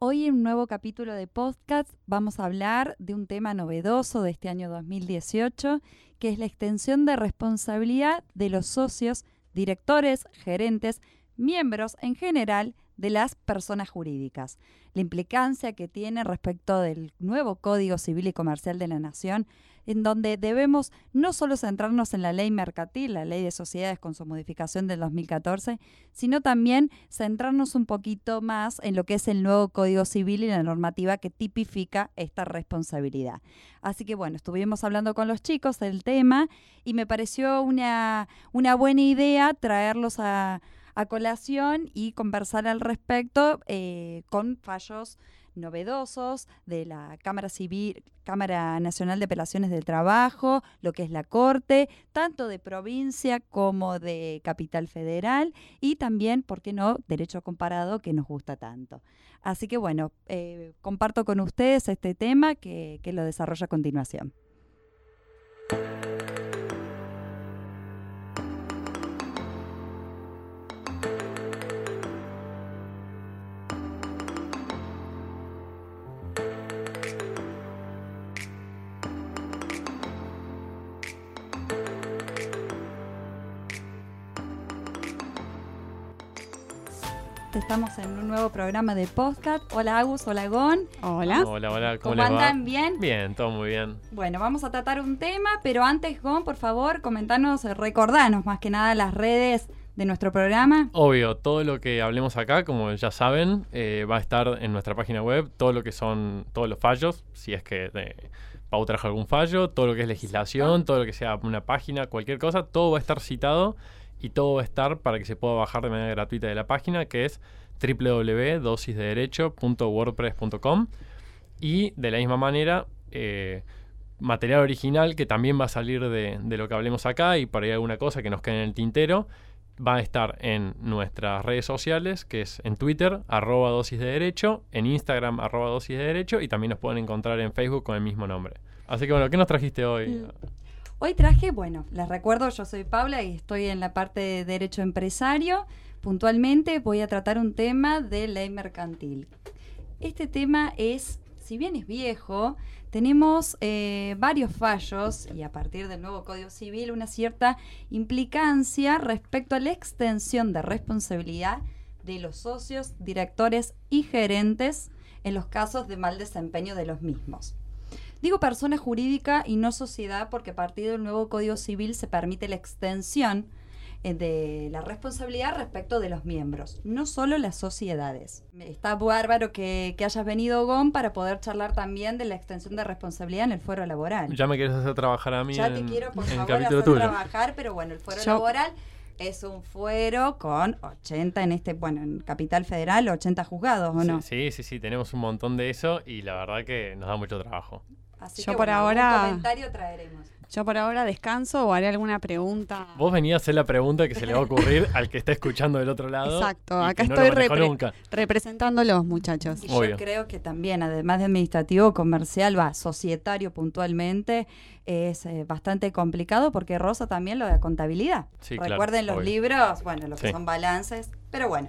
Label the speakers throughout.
Speaker 1: Hoy en un nuevo capítulo de podcast vamos a hablar de un tema novedoso de este año 2018, que es la extensión de responsabilidad de los socios, directores, gerentes, miembros en general de las personas jurídicas. La implicancia que tiene respecto del nuevo Código Civil y Comercial de la Nación, en donde debemos no solo centrarnos en la ley mercantil, la ley de sociedades con su modificación del 2014, sino también centrarnos un poquito más en lo que es el nuevo Código Civil y la normativa que tipifica esta responsabilidad. Así que bueno, estuvimos hablando con los chicos del tema y me pareció una, una buena idea traerlos a a colación y conversar al respecto eh, con fallos novedosos de la Cámara Civil, Cámara Nacional de Apelaciones del Trabajo, lo que es la Corte, tanto de provincia como de capital federal y también, ¿por qué no?, derecho comparado que nos gusta tanto. Así que bueno, eh, comparto con ustedes este tema que, que lo desarrollo a continuación. Estamos en un nuevo programa de podcast. Hola Agus, hola Gon.
Speaker 2: Hola.
Speaker 3: Hola, hola,
Speaker 1: ¿cómo, andan? ¿Bien?
Speaker 3: Bien, todo muy bien.
Speaker 1: Bueno, vamos a tratar un tema, pero antes, Gon, por favor, comentanos, recordanos más que nada las redes de nuestro programa.
Speaker 3: Obvio, todo lo que hablemos acá, como ya saben, eh, va a estar en nuestra página web, todo lo que son todos los fallos, si es que eh, Pau trajo algún fallo, todo lo que es legislación, todo lo que sea una página, cualquier cosa, todo va a estar citado y todo va a estar para que se pueda bajar de manera gratuita de la página, que es www.dosisdederecho.wordpress.com y de la misma manera eh, material original que también va a salir de, lo que hablemos acá y por ahí alguna cosa que nos quede en el tintero va a estar en nuestras redes sociales, que es en Twitter, arroba dosis de derecho, en Instagram, arroba dosis de derecho, y también nos pueden encontrar en Facebook con el mismo nombre. Así que bueno, ¿qué nos trajiste hoy? Mm.
Speaker 1: Hoy traje, bueno, les recuerdo, yo soy Paula y estoy en la parte de Derecho Empresario. Puntualmente voy a tratar un tema de ley mercantil. Este tema es, si bien es viejo, tenemos eh, varios fallos y a partir del nuevo Código Civil una cierta implicancia respecto a la extensión de responsabilidad de los socios, directores y gerentes en los casos de mal desempeño de los mismos. Digo persona jurídica y no sociedad porque a partir del nuevo Código Civil se permite la extensión eh, de la responsabilidad respecto de los miembros, no solo las sociedades. Está bárbaro que, que hayas venido, Gon, para poder charlar también de la extensión de responsabilidad en el fuero laboral.
Speaker 3: Ya me quieres hacer trabajar a mí.
Speaker 1: Ya te quiero, por favor, hacer trabajar, pero bueno, el fuero laboral es un fuero con 80 en este, bueno, en Capital Federal, 80 juzgados, ¿o no?
Speaker 3: Sí, sí, sí, tenemos un montón de eso y la verdad que nos da mucho trabajo.
Speaker 1: Así yo que, por ahora, comentario traeremos.
Speaker 2: Yo por ahora descanso o haré alguna pregunta.
Speaker 3: Vos venías a hacer la pregunta que se le va a ocurrir al que está escuchando del otro lado.
Speaker 2: Exacto, acá estoy representando los muchachos.
Speaker 1: Y yo creo que también, además de administrativo, comercial, va, societario puntualmente, es eh, bastante complicado porque Rosa también lo de contabilidad. Recuerden los libros, bueno, lo que son balances, pero bueno.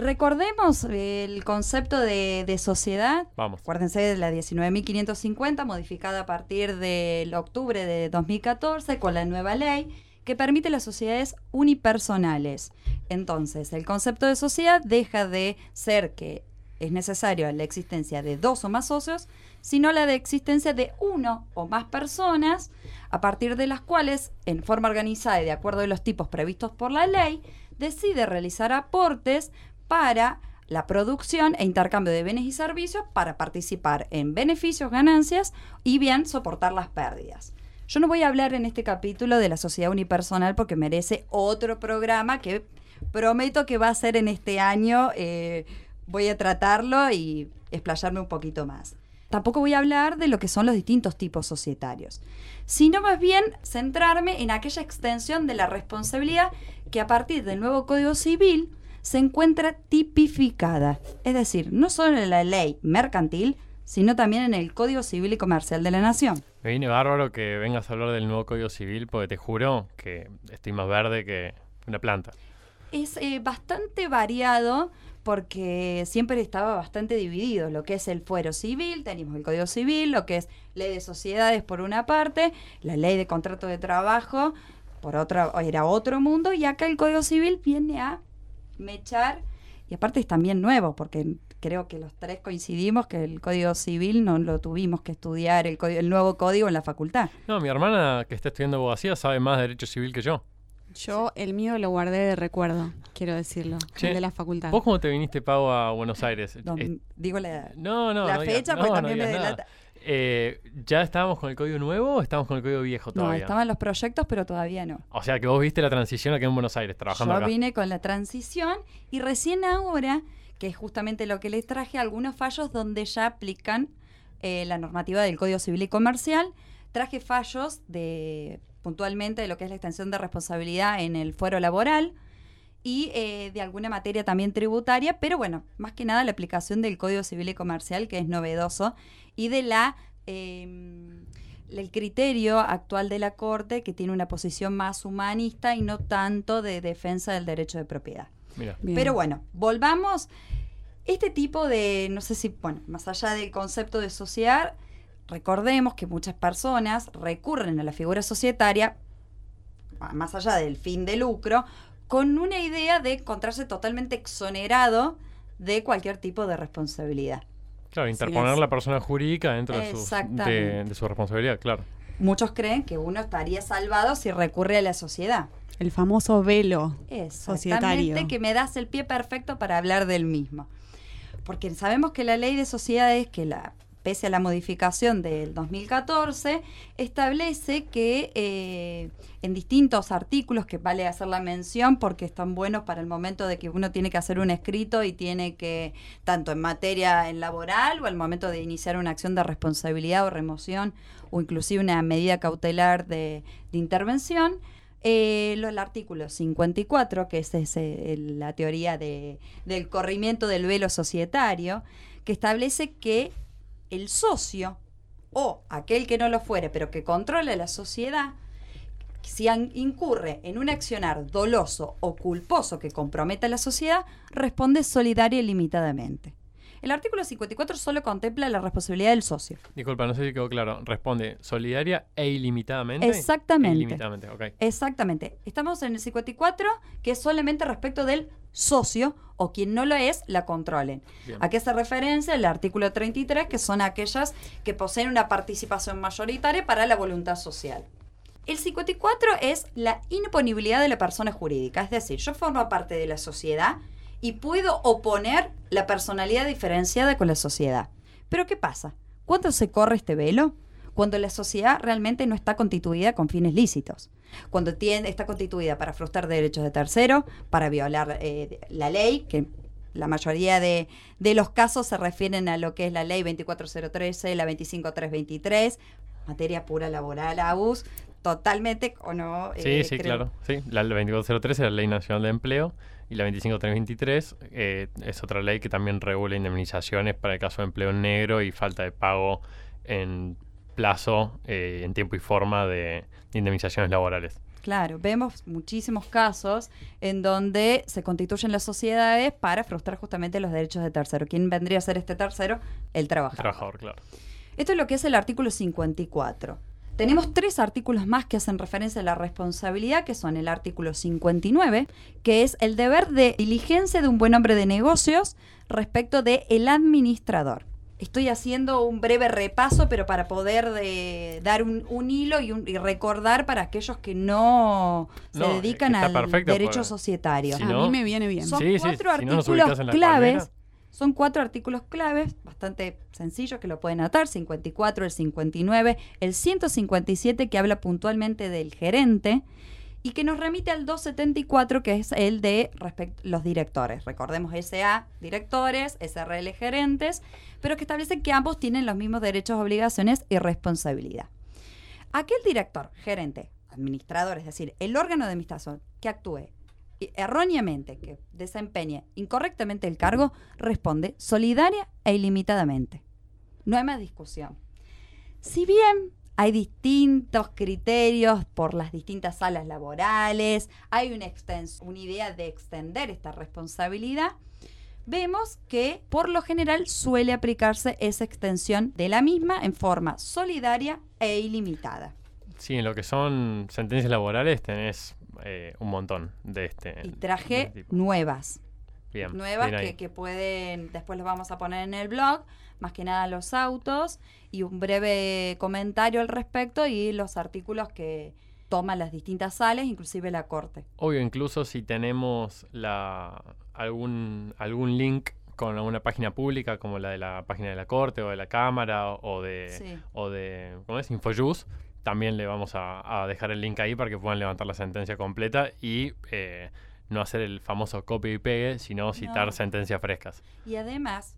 Speaker 1: Recordemos el concepto de, sociedad.
Speaker 3: Vamos.
Speaker 1: Acuérdense de la 19.550, modificada a partir del octubre de 2014 con la nueva ley que permite las sociedades unipersonales. Entonces, el concepto de sociedad deja de ser que es necesario la existencia de dos o más socios, sino la de existencia de uno o más personas, a partir de las cuales, en forma organizada y de acuerdo a los tipos previstos por la ley, decide realizar aportes para la producción e intercambio de bienes y servicios para participar en beneficios, ganancias y bien soportar las pérdidas. Yo no voy a hablar en este capítulo de la sociedad unipersonal porque merece otro programa que prometo que va a ser en este año. Eh, voy a tratarlo y explayarme un poquito más. Tampoco voy a hablar de lo que son los distintos tipos societarios, sino más bien centrarme en aquella extensión de la responsabilidad que a partir del nuevo Código Civil se encuentra tipificada, es decir, no solo en la ley mercantil, sino también en el Código Civil y Comercial de la Nación.
Speaker 3: Me viene bárbaro que vengas a hablar del nuevo Código Civil porque te juro que estoy más verde que una planta.
Speaker 1: Es eh, bastante variado porque siempre estaba bastante dividido lo que es el fuero civil, tenemos el Código Civil, lo que es ley de sociedades por una parte, la ley de contrato de trabajo por otra, era otro mundo, y acá el Código Civil viene a mechar, y aparte es también nuevo, porque creo que los tres coincidimos que el Código Civil no lo tuvimos que estudiar, el, el nuevo código en la facultad.
Speaker 3: No, mi hermana que está estudiando abogacía sabe más de derecho civil que yo.
Speaker 2: Yo el mío lo guardé de recuerdo, quiero decirlo, el de la facultad.
Speaker 3: ¿Vos cómo te viniste, Pau, a Buenos Aires?
Speaker 1: digo la,
Speaker 3: no, no,
Speaker 1: la fecha, porque también me delata.
Speaker 3: Eh, ¿Ya estábamos con el código nuevo o estábamos con el código viejo todavía?
Speaker 1: No, estaban los proyectos, pero todavía no.
Speaker 3: O sea que vos viste la transición aquí en Buenos Aires, trabajando
Speaker 1: Yo vine con la transición y recién ahora, que es justamente lo que les traje, algunos fallos donde ya aplican eh, la normativa del Código Civil y Comercial. Traje fallos de puntualmente de lo que es la extensión de responsabilidad en el fuero laboral y eh, de alguna materia también tributaria, pero bueno, más que nada la aplicación del Código Civil y Comercial, que es novedoso, y de la em, el criterio actual de la Corte, que tiene una posición más humanista y no tanto de defensa del derecho de propiedad. Pero bueno, volvamos. Este tipo de, no sé si, bueno, más allá del concepto de sociedad, recordemos que muchas personas recurren a la figura societaria, más allá del fin de lucro, con una idea de encontrarse totalmente exonerado de cualquier tipo de responsabilidad.
Speaker 3: Claro, interponer la persona jurídica dentro de su, de, su, responsabilidad, claro.
Speaker 1: Muchos creen que uno estaría salvado si recurre a la sociedad.
Speaker 2: El famoso velo societario.
Speaker 1: que me das el pie perfecto para hablar del mismo. Porque sabemos que la ley de sociedades, que la pese a la modificación del 2014, establece que eh, en distintos artículos, que vale hacer la mención porque están buenos para el momento de que uno tiene que hacer un escrito y tiene que, tanto en materia laboral o al momento de iniciar una acción de responsabilidad o remoción o inclusive una medida cautelar de, intervención, eh, el artículo 54, que es, la teoría de, del corrimiento del velo societario, que establece que el socio o aquel que no lo fuere, pero que controle la sociedad, si incurre en un accionar doloso o culposo que comprometa a la sociedad, responde solidaria y limitadamente. El artículo 54 solo contempla la responsabilidad del socio.
Speaker 3: Disculpa, no sé si quedó claro. Responde solidaria e ilimitadamente.
Speaker 1: Exactamente.
Speaker 3: E ilimitadamente,
Speaker 1: Exactamente. Estamos en el 54, que es solamente respecto del socio o quien no lo es, la controlen. ¿A qué se referencia el artículo 33, que son aquellas que poseen una participación mayoritaria para la voluntad social? El 54 es la imponibilidad de la persona jurídica, es decir, yo formo parte de la sociedad y puedo oponer la personalidad diferenciada con la sociedad. Pero ¿qué pasa? ¿Cuándo se corre este velo? Cuando la sociedad realmente no está constituida con fines lícitos. Cuando tiene, está constituida para frustrar derechos de tercero, para violar eh, la ley, que la mayoría de, los casos se refieren a lo que es la ley 24013, la 25323, materia pura laboral, ABUS, totalmente o no.
Speaker 3: sí, eh, sí, claro. Sí, la 24013 es la Ley Nacional de Empleo y la 25323 eh, es otra ley que también regula indemnizaciones para el caso de empleo negro y falta de pago en plazo, eh, en tiempo y forma de, indemnizaciones laborales.
Speaker 1: Claro, vemos muchísimos casos en donde se constituyen las sociedades para frustrar justamente los derechos de tercero. ¿Quién vendría a ser este tercero? El trabajador.
Speaker 3: El trabajador, claro.
Speaker 1: Esto es lo que es el artículo 54. Tenemos tres artículos más que hacen referencia a la responsabilidad, que son el artículo 59, que es el deber de diligencia de un buen hombre de negocios respecto de el administrador. Estoy haciendo un breve repaso, pero para poder dar un, hilo y, recordar para aquellos que no, se dedican al derecho societario.
Speaker 2: a mí me viene bien.
Speaker 1: Son cuatro artículos claves son cuatro artículos claves, bastante sencillos que lo pueden atar, 54, el 59, el 157 que habla puntualmente del gerente y que nos remite al 274 que es el de los directores. Recordemos SA, directores, SRL, gerentes, pero que establece que ambos tienen los mismos derechos, obligaciones y responsabilidad. Aquel director, gerente, administrador, es decir, el órgano de administración que actúe erróneamente, que desempeñe incorrectamente el cargo, responde solidaria e ilimitadamente. No hay más discusión. Si bien hay distintos criterios por las distintas salas laborales, hay una, una idea de extender esta responsabilidad, vemos que por lo general suele aplicarse esa extensión de la misma en forma solidaria e ilimitada.
Speaker 3: Sí, en lo que son sentencias laborales tenés eh, un montón de este.
Speaker 1: Y traje nuevas. Bien, nuevas que, que, pueden, después los vamos a poner en el blog, más que nada los autos y un breve comentario al respecto y los artículos que toman las distintas sales, inclusive la corte.
Speaker 3: Obvio, incluso si tenemos la, algún, algún link con alguna página pública como la de la página de la corte o de la cámara o de, o de ¿cómo es? Infojus, también le vamos a, dejar el link ahí para que puedan levantar la sentencia completa y eh, no hacer el famoso copy y pegue, sino citar sentencias frescas.
Speaker 1: Y además,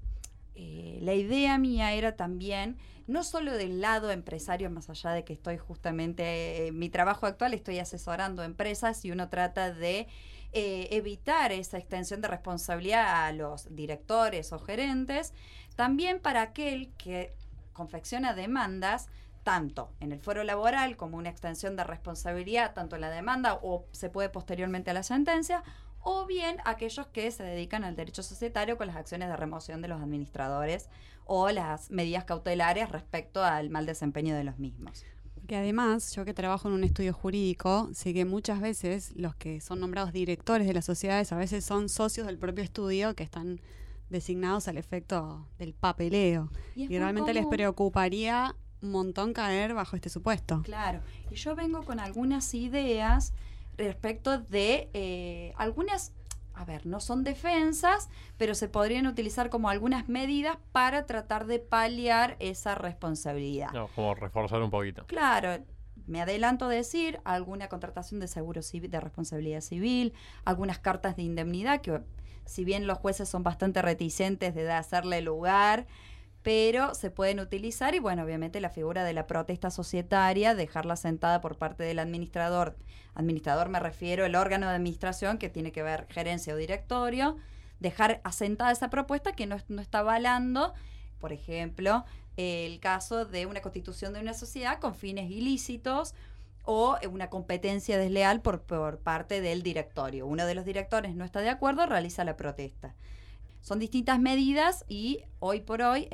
Speaker 1: eh, la idea mía era también, no solo del lado empresario, más allá de que estoy justamente, en mi trabajo actual estoy asesorando empresas y uno trata de eh, evitar esa extensión de responsabilidad a los directores o gerentes, también para aquel que confecciona demandas, tanto en el foro laboral como una extensión de responsabilidad, tanto en la demanda o se puede posteriormente a la sentencia, o bien aquellos que se dedican al derecho societario con las acciones de remoción de los administradores o las medidas cautelares respecto al mal desempeño de los mismos.
Speaker 2: Que además, yo que trabajo en un estudio jurídico, sé que muchas veces los que son nombrados directores de las sociedades a veces son socios del propio estudio que están designados al efecto del papeleo. Y, realmente les preocuparía un montón caer bajo este supuesto.
Speaker 1: Claro, y yo vengo con algunas ideas respecto de eh, algunas, a ver, no son defensas, pero se podrían utilizar como algunas medidas para tratar de paliar esa responsabilidad.
Speaker 3: No, como reforzar un poquito.
Speaker 1: Claro, me adelanto a decir alguna contratación de seguro civil, de responsabilidad civil, algunas cartas de indemnidad que si bien los jueces son bastante reticentes de hacerle lugar, pero se pueden utilizar y bueno, obviamente la figura de la protesta societaria, dejarla sentada por parte del administrador. Administrador me refiero al órgano de administración que tiene que ver gerencia o directorio, dejar asentada esa propuesta que no, está avalando, por ejemplo, el caso de una constitución de una sociedad con fines ilícitos o una competencia desleal por, por parte del directorio. Uno de los directores no está de acuerdo, realiza la protesta. Son distintas medidas y hoy por hoy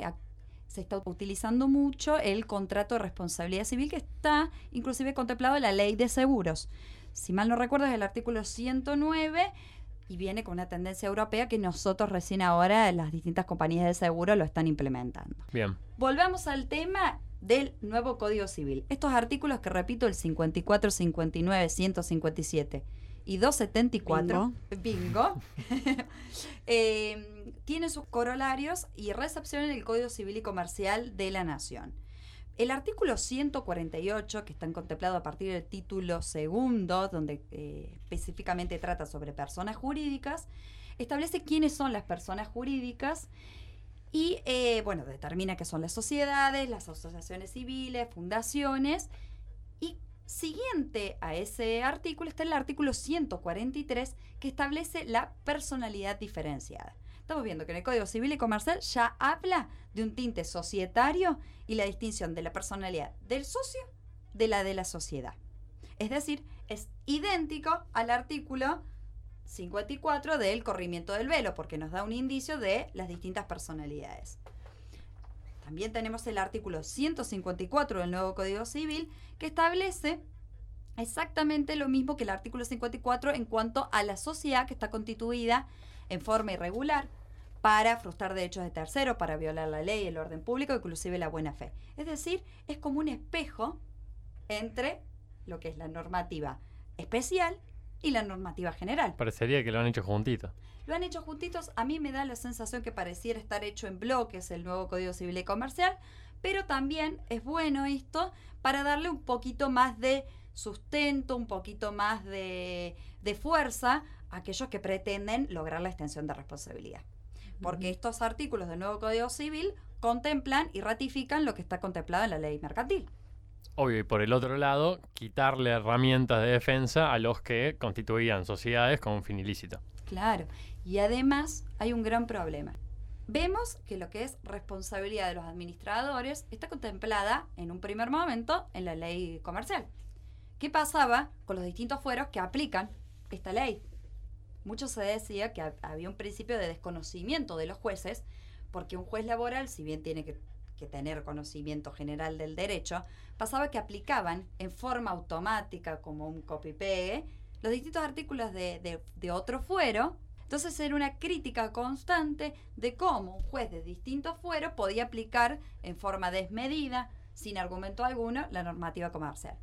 Speaker 1: se está utilizando mucho el contrato de responsabilidad civil que está inclusive contemplado en la ley de seguros. Si mal no recuerdo es el artículo 109 y viene con una tendencia europea que nosotros recién ahora las distintas compañías de seguro lo están implementando.
Speaker 3: Bien.
Speaker 1: Volvemos al tema del nuevo Código Civil. Estos artículos que repito, el 54, 59, 157 y 274, bingo, eh, tiene sus corolarios y recepción en el Código Civil y Comercial de la Nación. El artículo 148, que está contemplado a partir del título segundo, donde eh, específicamente trata sobre personas jurídicas, establece quiénes son las personas jurídicas y, eh, bueno, determina qué son las sociedades, las asociaciones civiles, fundaciones y Siguiente a ese artículo está el artículo 143 que establece la personalidad diferenciada. Estamos viendo que en el Código Civil y Comercial ya habla de un tinte societario y la distinción de la personalidad del socio de la de la sociedad. Es decir, es idéntico al artículo 54 del corrimiento del velo, porque nos da un indicio de las distintas personalidades. También tenemos el artículo 154 del nuevo Código Civil que establece exactamente lo mismo que el artículo 54 en cuanto a la sociedad que está constituida en forma irregular para frustrar derechos de terceros, para violar la ley, el orden público, inclusive la buena fe. Es decir, es como un espejo entre lo que es la normativa especial y la normativa general.
Speaker 3: Parecería que lo han hecho juntitos.
Speaker 1: Lo han hecho juntitos. A mí me da la sensación que pareciera estar hecho en bloques el nuevo Código Civil y Comercial, pero también es bueno esto para darle un poquito más de sustento, un poquito más de, fuerza a aquellos que pretenden lograr la extensión de responsabilidad. Porque estos artículos del nuevo Código Civil contemplan y ratifican lo que está contemplado en la ley mercantil.
Speaker 3: Obvio, y por el otro lado, quitarle herramientas de defensa a los que constituían sociedades con un fin ilícito.
Speaker 1: Claro, y además hay un gran problema. Vemos que lo que es responsabilidad de los administradores está contemplada en un primer momento en la ley comercial. ¿Qué pasaba con los distintos fueros que aplican esta ley? Mucho se decía que había un principio de desconocimiento de los jueces, porque un juez laboral, si bien tiene que, tener conocimiento general del derecho, pasaba que aplicaban en forma automática, como un copy-pegue, los distintos artículos de, de otro fuero. Entonces era una crítica constante de cómo un juez de distintos fueros podía aplicar en forma desmedida, sin argumento alguno, la normativa comercial.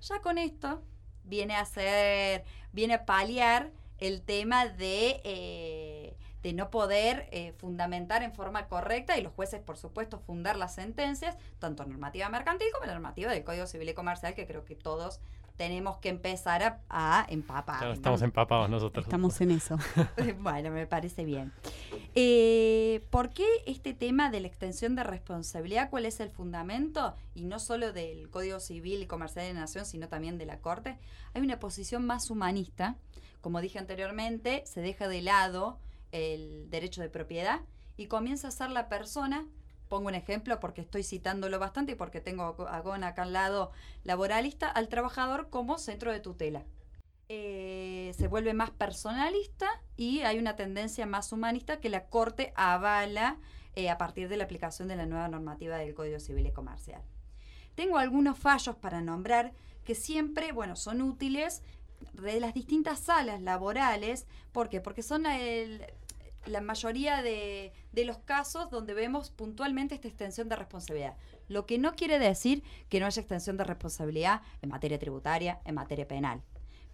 Speaker 1: Ya con esto viene a ser, viene a paliar el tema de, eh, de no poder eh, fundamentar en forma correcta y los jueces, por supuesto, fundar las sentencias, tanto normativa mercantil como la normativa del Código Civil y Comercial, que creo que todos tenemos que empezar a, empapar.
Speaker 3: estamos empapados nosotros.
Speaker 2: Estamos en eso.
Speaker 1: bueno, me parece bien. Eh, ¿Por qué este tema de la extensión de responsabilidad? ¿Cuál es el fundamento? Y no solo del Código Civil y Comercial de la Nación, sino también de la Corte. Hay una posición más humanista. Como dije anteriormente, se deja de lado el derecho de propiedad y comienza a ser la persona pongo un ejemplo porque estoy citándolo bastante y porque tengo a Gon acá al lado laboralista, al trabajador como centro de tutela. Eh, se vuelve más personalista y hay una tendencia más humanista que la Corte avala eh, a partir de la aplicación de la nueva normativa del Código Civil y Comercial. Tengo algunos fallos para nombrar que siempre, bueno, son útiles de las distintas salas laborales. ¿Por qué? Porque son el, la mayoría de, los casos donde vemos puntualmente esta extensión de responsabilidad. Lo que no quiere decir que no haya extensión de responsabilidad en materia tributaria, en materia penal.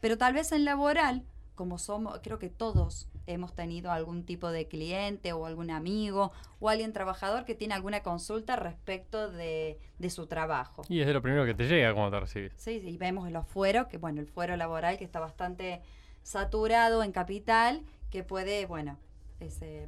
Speaker 1: Pero tal vez en laboral, como somos, creo que todos hemos tenido algún tipo de cliente o algún amigo o alguien trabajador que tiene alguna consulta respecto de, su trabajo.
Speaker 3: Y es de lo primero que te llega cuando te recibes.
Speaker 1: Sí, sí, vemos los fueros, que bueno, el fuero laboral que está bastante saturado en capital, que puede, bueno,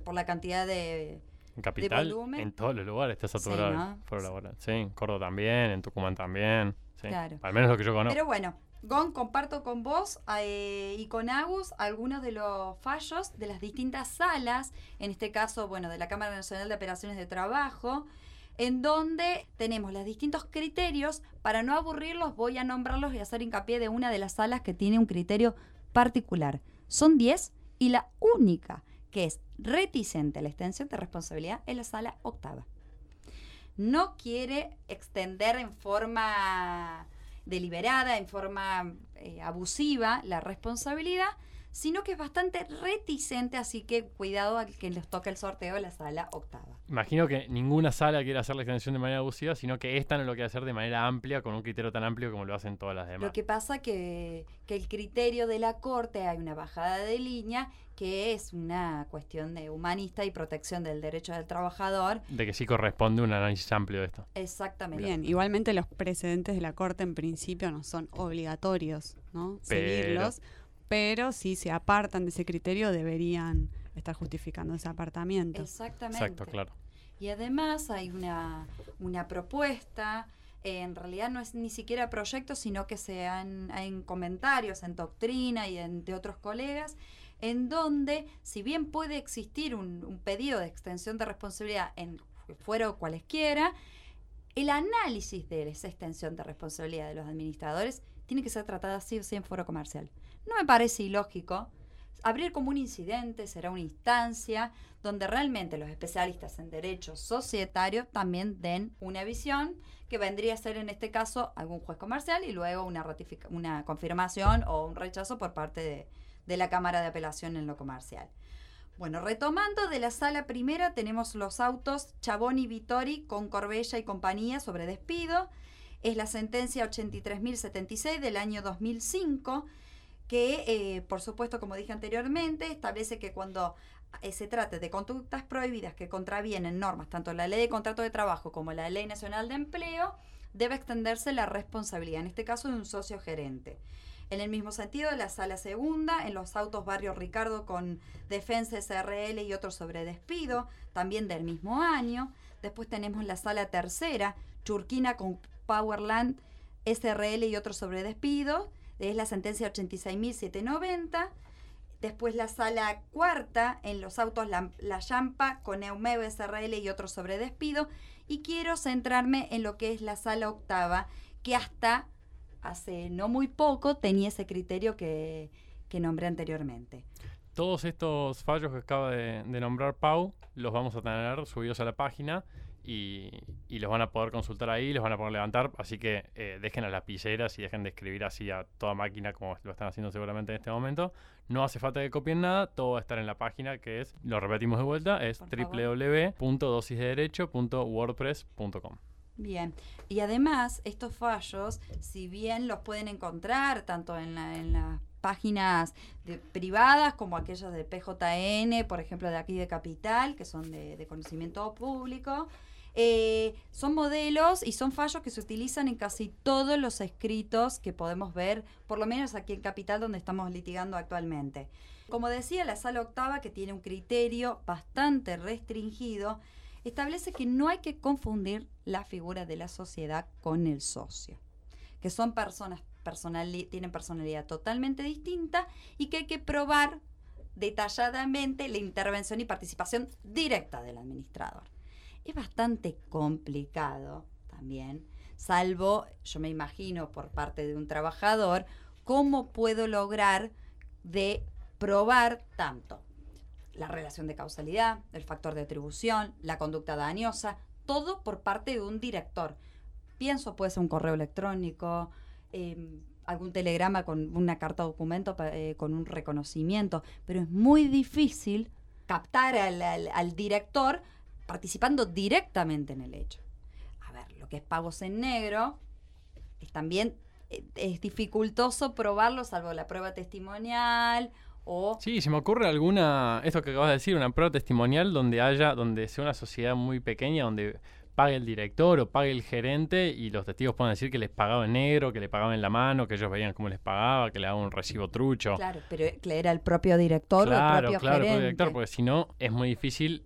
Speaker 1: por la cantidad de,
Speaker 3: en Capital, en todos los lugares está saturado sí, Sí, en Córdoba también, en Tucumán también. Claro. Al menos lo que yo conozco.
Speaker 1: Pero bueno, Gon, comparto con vos eh, y con Agus algunos de los fallos de las distintas salas, en este caso, bueno, de la Cámara Nacional de Operaciones de Trabajo, en donde tenemos los distintos criterios. Para no aburrirlos, voy a nombrarlos y hacer hincapié de una de las salas que tiene un criterio particular. Son 10 y la única que es reticente a la extensión de responsabilidad en la sala octava. No quiere extender en forma deliberada, en forma eh, abusiva la responsabilidad, sino que es bastante reticente, así que cuidado al que les toque el sorteo de la sala octava.
Speaker 3: Imagino que ninguna sala quiere hacer la extensión de manera abusiva, sino que esta no lo quiere hacer de manera amplia, con un criterio tan amplio como lo hacen todas las demás.
Speaker 1: Lo que pasa que, que el criterio de la Corte hay una bajada de línea que es una cuestión de humanista y protección del derecho del trabajador.
Speaker 3: De que sí corresponde un análisis amplio de esto.
Speaker 1: Exactamente.
Speaker 2: Bien, igualmente los precedentes de la Corte en principio no son obligatorios, ¿no? Seguirlos, pero si se apartan de ese criterio deberían estar justificando ese apartamiento.
Speaker 1: Exactamente.
Speaker 3: Exacto, claro.
Speaker 1: Y además hay una, una propuesta en realidad no es ni siquiera proyecto, sino que se han en comentarios, en doctrina y en, de otros colegas, en donde, si bien puede existir un, pedido de extensión de responsabilidad en fuero cualesquiera, el análisis de esa extensión de responsabilidad de los administradores tiene que ser tratada así o sí en foro comercial. No me parece ilógico. Abrir como un incidente será una instancia donde realmente los especialistas en derecho societario también den una visión que vendría a ser en este caso algún juez comercial y luego una, una confirmación o un rechazo por parte de, de la Cámara de Apelación en lo comercial. Bueno, retomando de la sala primera tenemos los autos Chabón y Vittori con Corbella y compañía sobre despido. Es la sentencia 83.076 del año 2005 que, eh, por supuesto, como dije anteriormente, establece que cuando eh, se trate de conductas prohibidas que contravienen normas, tanto la ley de contrato de trabajo como la ley nacional de empleo, debe extenderse la responsabilidad, en este caso de un socio gerente. En el mismo sentido, la sala segunda, en los autos Barrio Ricardo con Defensa SRL y otros sobre despido, también del mismo año. Después tenemos la sala tercera, Churquina con Powerland SRL y otros sobre despido, es la sentencia 86.790. Después la sala cuarta en los autos La, la Yampa con Eumeo SRL y otros sobre despido. Y quiero centrarme en lo que es la sala octava, que hasta hace no muy poco tenía ese criterio que, nombré anteriormente.
Speaker 3: todos estos fallos que acaba de, de nombrar Pau los vamos a tener subidos a la página y, y los van a poder consultar ahí, los van a poder levantar. Así que eh, dejen las lapiceras y dejen de escribir así a toda máquina como lo están haciendo seguramente en este momento. No hace falta que copien nada, todo va a estar en la página que es, lo repetimos de vuelta, es www.dosisdederecho.wordpress.com.
Speaker 1: Bien, y además estos fallos, si bien los pueden encontrar tanto en, la- en las páginas de- privadas como aquellas de PJN, por ejemplo de aquí de Capital, que son de, de conocimiento público, eh, son modelos y son fallos que se utilizan en casi todos los escritos que podemos ver, por lo menos aquí en Capital donde estamos litigando actualmente. Como decía, la sala octava, que tiene un criterio bastante restringido, establece que no hay que confundir la figura de la sociedad con el socio, que son personas personali- tienen personalidad totalmente distinta y que hay que probar detalladamente la intervención y participación directa del administrador. Es bastante complicado también, salvo, yo me imagino, por parte de un trabajador, cómo puedo lograr de probar tanto la relación de causalidad, el factor de atribución, la conducta dañosa, todo por parte de un director. Pienso puede ser un correo electrónico, eh, algún telegrama con una carta documento eh, con un reconocimiento, pero es muy difícil captar al- al director participando directamente en el hecho. A ver, lo que es pagos en negro es también eh, es dificultoso probarlo salvo la prueba testimonial o
Speaker 3: Sí, se me ocurre alguna, esto que acabas de decir, una prueba testimonial donde haya, donde sea una sociedad muy pequeña, donde pague el director o pague el gerente y los testigos puedan decir que les pagaba en negro, que le pagaba en la mano, que ellos veían cómo les pagaba, que le daba un recibo trucho.
Speaker 1: Claro, pero era el propio director o el
Speaker 3: claro,
Speaker 1: propio
Speaker 3: claro, el
Speaker 1: gerente.
Speaker 3: propio director, porque si no es muy difícil,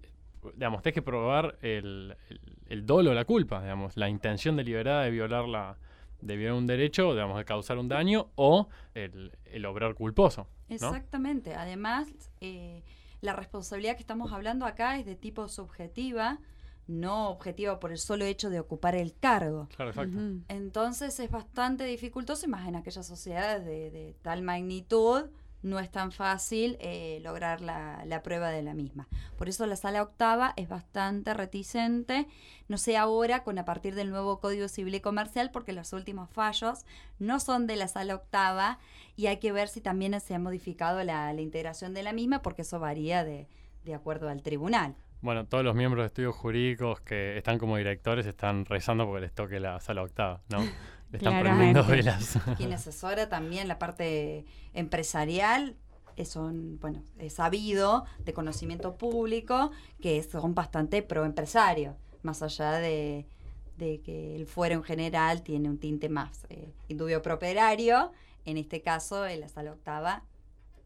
Speaker 3: digamos, tenés que probar el, el, el dolo o la culpa, digamos, la intención deliberada de violar la de violar un derecho, digamos, de causar un daño o el, el obrar culposo. ¿no?
Speaker 1: Exactamente. Además, eh, la responsabilidad que estamos hablando acá es de tipo subjetiva, no objetiva por el solo hecho de ocupar el cargo.
Speaker 3: Claro, exacto.
Speaker 1: Entonces es bastante dificultoso y más en aquellas sociedades de, de tal magnitud no es tan fácil eh, lograr la, la prueba de la misma. Por eso la sala octava es bastante reticente, no sé ahora con a partir del nuevo Código Civil y Comercial, porque los últimos fallos no son de la sala octava y hay que ver si también se ha modificado la, la integración de la misma, porque eso varía de, de acuerdo al tribunal.
Speaker 3: Bueno, todos los miembros de estudios jurídicos que están como directores están rezando porque les toque la sala octava, ¿no? Le están prendiendo
Speaker 2: Claramente.
Speaker 3: velas.
Speaker 1: quien asesora también la parte empresarial eh, son, bueno, es sabido de conocimiento público que son bastante pro empresario, más allá de, de que el fuero en general tiene un tinte más eh, indubio properario, en este caso en la sala octava.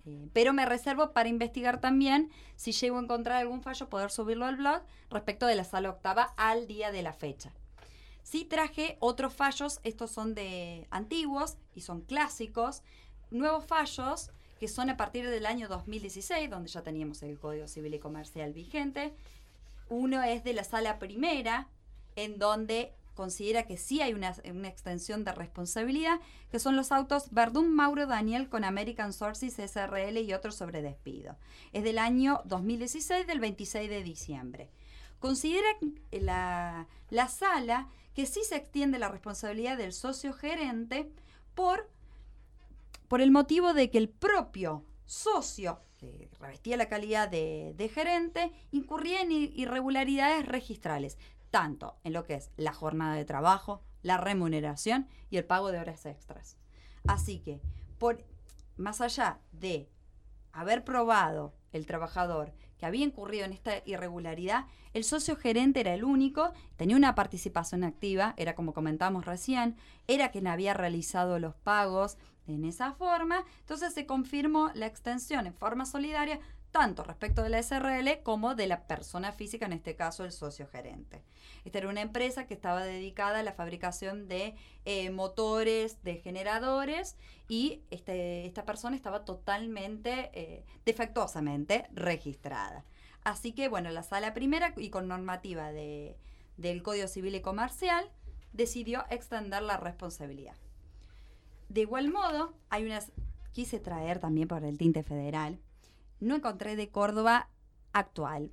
Speaker 1: eh, pero me reservo para investigar también, si llego a encontrar algún fallo, poder subirlo al blog respecto de la sala octava al día de la fecha. Sí traje otros fallos, estos son de antiguos y son clásicos, nuevos fallos que son a partir del año 2016, donde ya teníamos el Código Civil y Comercial vigente. Uno es de la sala primera, en donde considera que sí hay una, una extensión de responsabilidad, que son los autos Verdún Mauro Daniel con American Sources SRL y otros sobre despido. Es del año 2016, del 26 de diciembre. Considera la, la sala que sí se extiende la responsabilidad del socio gerente por, por el motivo de que el propio socio que revestía la calidad de, gerente incurría en irregularidades registrales, tanto en lo que es la jornada de trabajo, la remuneración y el pago de horas extras. Así que, por, más allá de haber probado el trabajador que había incurrido en esta irregularidad, el socio gerente era el único, tenía una participación activa, era como comentamos recién, era quien había realizado los pagos en esa forma, entonces se confirmó la extensión en forma solidaria tanto respecto de la SRL como de la persona física, en este caso el socio gerente. Esta era una empresa que estaba dedicada a la fabricación de eh, motores, de generadores, y este, esta persona estaba totalmente, eh, defectuosamente registrada. Así que, bueno, la sala primera, y con normativa de, del Código Civil y Comercial, decidió extender la responsabilidad. De igual modo, hay unas, quise traer también por el tinte federal, no encontré de Córdoba actual.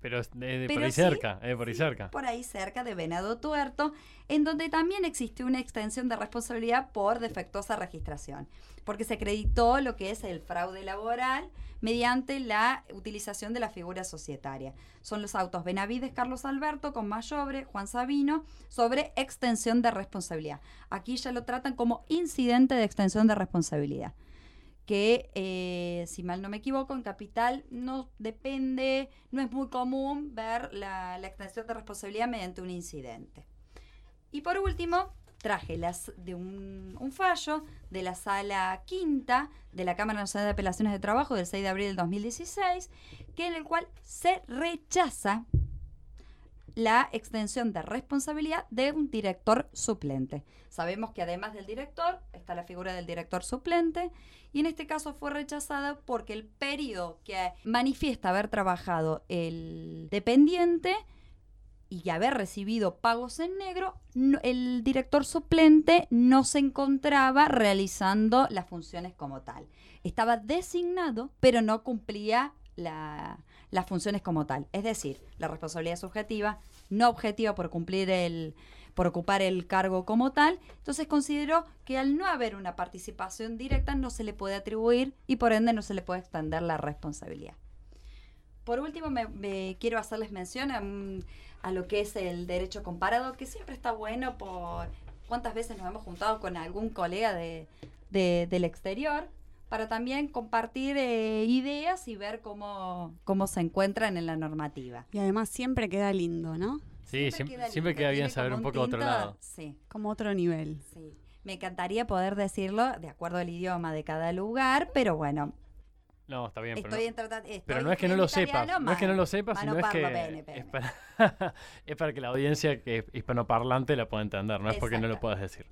Speaker 3: Pero es de, de por
Speaker 1: Pero
Speaker 3: ahí
Speaker 1: sí,
Speaker 3: cerca, por ahí
Speaker 1: sí,
Speaker 3: cerca.
Speaker 1: Por ahí cerca de Venado Tuerto, en donde también existió una extensión de responsabilidad por defectuosa registración, porque se acreditó lo que es el fraude laboral mediante la utilización de la figura societaria. Son los autos Benavides Carlos Alberto con Mayobre, Juan Sabino, sobre extensión de responsabilidad. Aquí ya lo tratan como incidente de extensión de responsabilidad que, eh, si mal no me equivoco, en Capital no depende, no es muy común ver la, extensión de responsabilidad mediante un incidente. Y por último, traje las, de un, un fallo de la sala quinta de la Cámara Nacional de Apelaciones de Trabajo del 6 de abril del 2016, que en el cual se rechaza la extensión de responsabilidad de un director suplente. Sabemos que además del director está la figura del director suplente y en este caso fue rechazada porque el periodo que manifiesta haber trabajado el dependiente y haber recibido pagos en negro, el director suplente no se encontraba realizando las funciones como tal. Estaba designado, pero no cumplía la- las funciones como tal. Es decir, la responsabilidad subjetiva, no objetiva por cumplir el, por ocupar el cargo como tal. Entonces consideró que al no haber una participación directa no se le puede atribuir y por ende no se le puede extender la responsabilidad. Por último, me, quiero hacerles mención a, un- a lo que es el derecho comparado, que siempre está bueno por cuántas veces nos hemos juntado con algún colega de, de- del exterior para también compartir eh, ideas y ver cómo, cómo se encuentran en la normativa.
Speaker 2: Y además siempre queda lindo, ¿no?
Speaker 3: Sí, siempre,
Speaker 1: queda
Speaker 3: siempre queda bien saber un poco de otro
Speaker 1: tinto,
Speaker 3: lado.
Speaker 1: Sí.
Speaker 2: Como otro nivel.
Speaker 1: Sí, me encantaría poder decirlo de acuerdo al idioma de cada lugar, pero bueno,
Speaker 3: No, está bien, pero no,
Speaker 1: en trata- estoy
Speaker 3: pero no es que no lo sepas, no es que no lo sepas,
Speaker 1: ma
Speaker 3: sino
Speaker 1: no
Speaker 3: es que
Speaker 1: bene,
Speaker 3: es para, es para que la audiencia que es hispanoparlante la pueda entender, no es porque no lo puedas decir.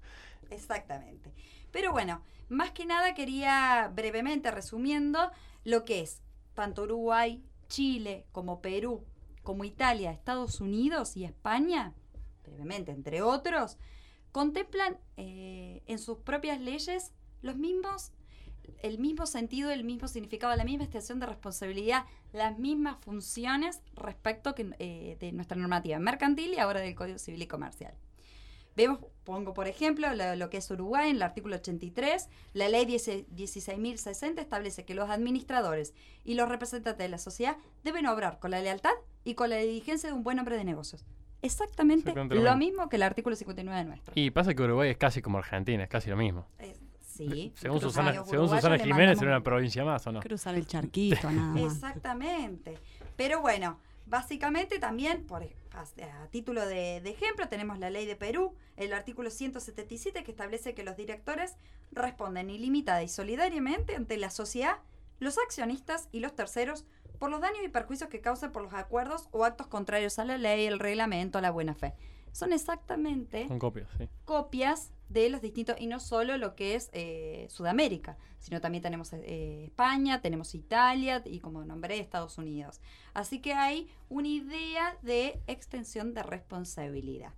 Speaker 1: Exactamente. Pero bueno, más que nada quería brevemente resumiendo lo que es tanto Uruguay, Chile, como Perú, como Italia, Estados Unidos y España, brevemente, entre otros, contemplan eh, en sus propias leyes los mismos, el mismo sentido, el mismo significado, la misma extensión de responsabilidad, las mismas funciones respecto que, eh, de nuestra normativa mercantil y ahora del Código Civil y Comercial. Vemos, pongo por ejemplo lo, lo que es Uruguay en el artículo 83, la ley 10 16.060 establece que los administradores y los representantes de la sociedad deben obrar con la lealtad y con la diligencia de un buen hombre de negocios. Exactamente,
Speaker 3: Exactamente lo
Speaker 1: lo
Speaker 3: mismo.
Speaker 1: mismo que el artículo 59 de nuestro.
Speaker 3: Y pasa que Uruguay es casi como Argentina, es casi lo mismo.
Speaker 1: Sí,
Speaker 3: según Susana, según Susana Jiménez, era una provincia más, ¿o no?
Speaker 2: Cruzar el charquito, nada más.
Speaker 1: Exactamente. Pero bueno, básicamente también, por, as- a título de, de ejemplo, tenemos la ley de Perú, el artículo 177, que establece que los directores responden ilimitada y solidariamente ante la sociedad, los accionistas y los terceros por los daños y perjuicios que causen por los acuerdos o actos contrarios a la ley, el reglamento, a la buena fe. Son exactamente
Speaker 3: Son copias, sí.
Speaker 1: copias de los distintos, y no solo lo que es eh, Sudamérica, sino también tenemos eh, España, tenemos Italia y como nombré Estados Unidos. Así que hay una idea de extensión de responsabilidad.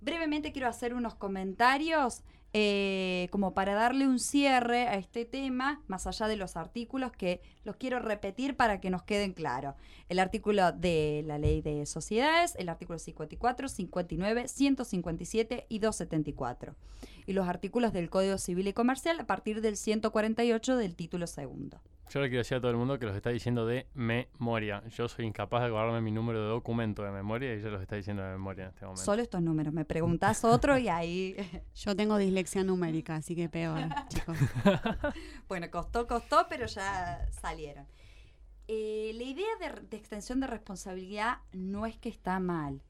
Speaker 1: Brevemente quiero hacer unos comentarios eh, como para darle un cierre a este tema, más allá de los artículos que los quiero repetir para que nos queden claros. El artículo de la ley de sociedades, el artículo 54, 59, 157 y 274. Y los artículos del Código Civil y Comercial a partir del 148 del título segundo.
Speaker 3: Yo le quiero decir a todo el mundo que los está diciendo de memoria. Yo soy incapaz de guardarme mi número de documento de memoria y ella los está diciendo de memoria en este momento.
Speaker 1: Solo estos números. Me preguntas otro y ahí
Speaker 2: Yo tengo dislexia numérica, así que peor, chicos.
Speaker 1: Bueno, costó, costó, pero ya salieron. Eh, la idea de, de extensión de responsabilidad no es que está mal.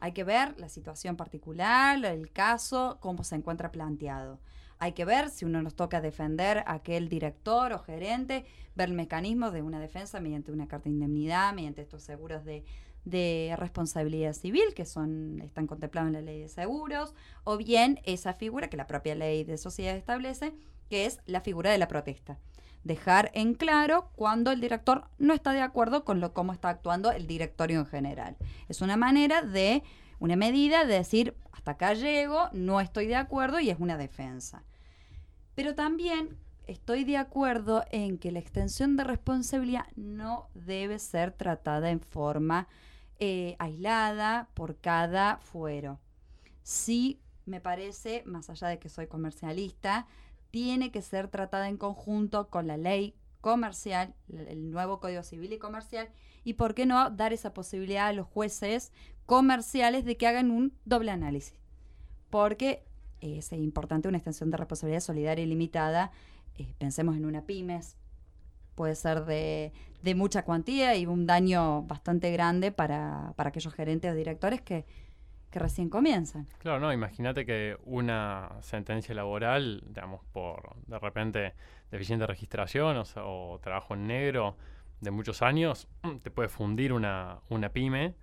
Speaker 1: Hay que ver la situación particular, el caso, cómo se encuentra planteado. Hay que ver si uno nos toca defender a aquel director o gerente, ver el mecanismo de una defensa mediante una carta de indemnidad, mediante estos seguros de, de responsabilidad civil que son están contemplados en la ley de seguros, o bien esa figura que la propia ley de sociedad establece, que es la figura de la protesta. Dejar en claro cuando el director no está de acuerdo con lo cómo está actuando el directorio en general. Es una manera de, una medida de decir, hasta acá llego, no estoy de acuerdo y es una defensa. Pero también estoy de acuerdo en que la extensión de responsabilidad no debe ser tratada en forma eh, aislada por cada fuero. Sí, me parece, más allá de que soy comercialista, tiene que ser tratada en conjunto con la ley comercial, el nuevo Código Civil y Comercial, y por qué no dar esa posibilidad a los jueces comerciales de que hagan un doble análisis. Porque es importante una extensión de responsabilidad solidaria y limitada. Eh, pensemos en una pymes, puede ser de, de, mucha cuantía y un daño bastante grande para, para aquellos gerentes o directores que, que recién comienzan.
Speaker 3: Claro, no, imagínate que una sentencia laboral, digamos, por de repente deficiente registración o, o, trabajo en negro de muchos años, te puede fundir una, una pyme.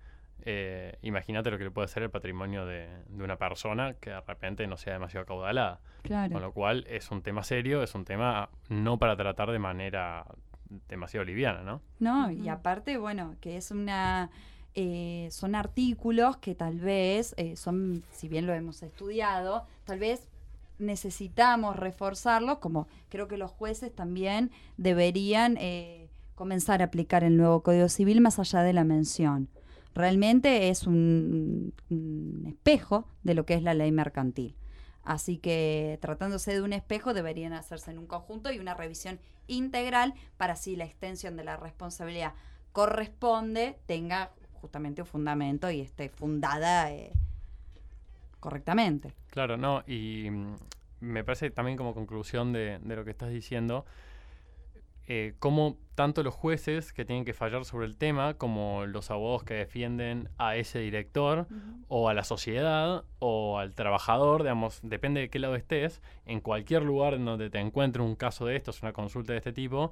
Speaker 3: Eh, imagínate lo que le puede hacer el patrimonio de, de, una persona que de repente no sea demasiado caudalada.
Speaker 1: Claro.
Speaker 3: Con lo cual es un tema serio, es un tema no para tratar de manera demasiado liviana, ¿no?
Speaker 1: No, uh -huh. y aparte, bueno, que es una eh, son artículos que tal vez eh, son, si bien lo hemos estudiado, tal vez necesitamos reforzarlos, como creo que los jueces también deberían eh, comenzar a aplicar el nuevo Código Civil más allá de la mención. Realmente es un, espejo de lo que es la ley mercantil. Así que tratándose de un espejo deberían hacerse en un conjunto y una revisión integral para si la extensión de la responsabilidad corresponde, tenga justamente un fundamento y esté fundada eh, correctamente.
Speaker 3: Claro, no, y mm, me parece también como conclusión de, de lo que estás diciendo, eh, como tanto los jueces que tienen que fallar sobre el tema, como los abogados que defienden a ese director, uh -huh. o a la sociedad, o al trabajador, digamos, depende de qué lado estés, en cualquier lugar en donde te encuentres un caso de estos, una consulta de este tipo,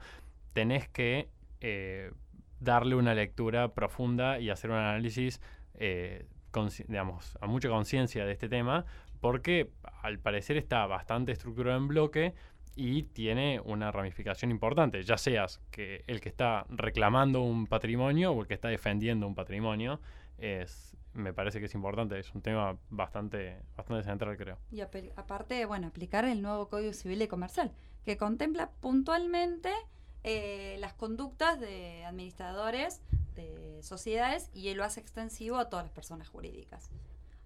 Speaker 3: tenés que eh, darle una lectura profunda y hacer un análisis, eh, digamos, a mucha conciencia de este tema, porque al parecer está bastante estructurado en bloque y tiene una ramificación importante, ya seas que el que está reclamando un patrimonio o el que está defendiendo un patrimonio, es, me parece que es importante, es un tema bastante, bastante central, creo.
Speaker 1: Y aparte, bueno, aplicar el nuevo Código Civil y Comercial, que contempla puntualmente eh, las conductas de administradores de sociedades y lo hace extensivo a todas las personas jurídicas.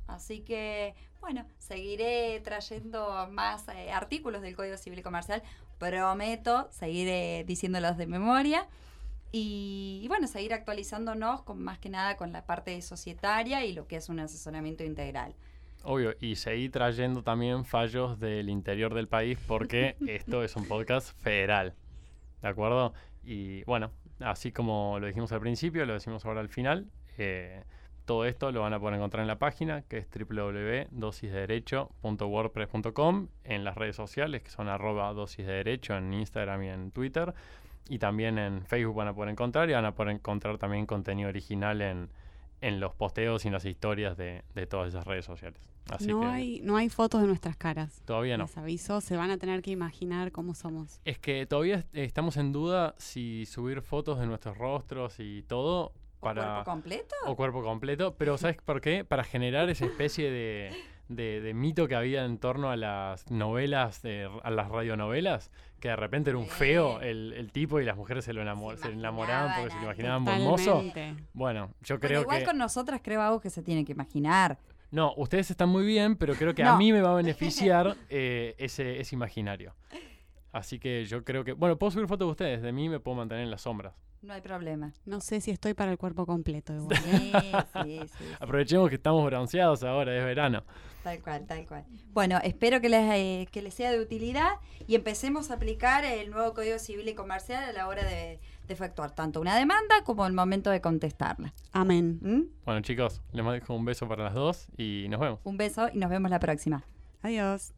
Speaker 1: Así que, bueno, seguiré trayendo más eh, artículos del Código Civil y Comercial. Prometo seguir eh, diciéndolos de memoria. Y, y, bueno, seguir actualizándonos con más que nada con la parte societaria y lo que es un asesoramiento integral.
Speaker 3: Obvio, y seguir trayendo también fallos del interior del país porque esto es un podcast federal. ¿De acuerdo? Y bueno, así como lo dijimos al principio, lo decimos ahora al final. Eh, todo esto lo van a poder encontrar en la página que es www.dosisderecho.wordpress.com en las redes sociales que son arroba dosis de derecho en Instagram y en Twitter y también en Facebook van a poder encontrar y van a poder encontrar también contenido original en, en los posteos y en las historias de, de todas esas redes sociales. Así
Speaker 2: no,
Speaker 3: que,
Speaker 2: hay, no hay fotos de nuestras caras.
Speaker 3: Todavía no.
Speaker 2: Les aviso, se van a tener que imaginar cómo somos.
Speaker 3: Es que todavía est estamos en duda si subir fotos de nuestros rostros y todo para...
Speaker 1: ¿O cuerpo completo?
Speaker 3: O cuerpo completo, pero ¿sabes por qué? Para generar esa especie de, de, de mito que había en torno a las novelas, de, a las radionovelas, que de repente era un feo el, el tipo y las mujeres se lo enamor se, se enamoraban porque se lo imaginaban hermoso. Bueno, yo creo
Speaker 1: igual
Speaker 3: que...
Speaker 1: con nosotras creo algo que se tiene que imaginar.
Speaker 3: No, ustedes están muy bien, pero creo que no. a mí me va a beneficiar eh, ese, ese imaginario. Así que yo creo que... Bueno, puedo subir fotos de ustedes, de mí me puedo mantener en las sombras.
Speaker 1: No hay problema.
Speaker 2: No sé si estoy para el cuerpo completo. Igual.
Speaker 1: Sí, sí, sí,
Speaker 3: Aprovechemos que estamos bronceados ahora, es verano.
Speaker 1: Tal cual, tal cual. Bueno, espero que les, eh, que les sea de utilidad y empecemos a aplicar el nuevo Código Civil y Comercial a la hora de, de efectuar tanto una demanda como el momento de contestarla.
Speaker 2: Amén.
Speaker 3: ¿Mm? Bueno, chicos, les mando un beso para las dos y nos vemos.
Speaker 1: Un beso y nos vemos la próxima.
Speaker 2: Adiós.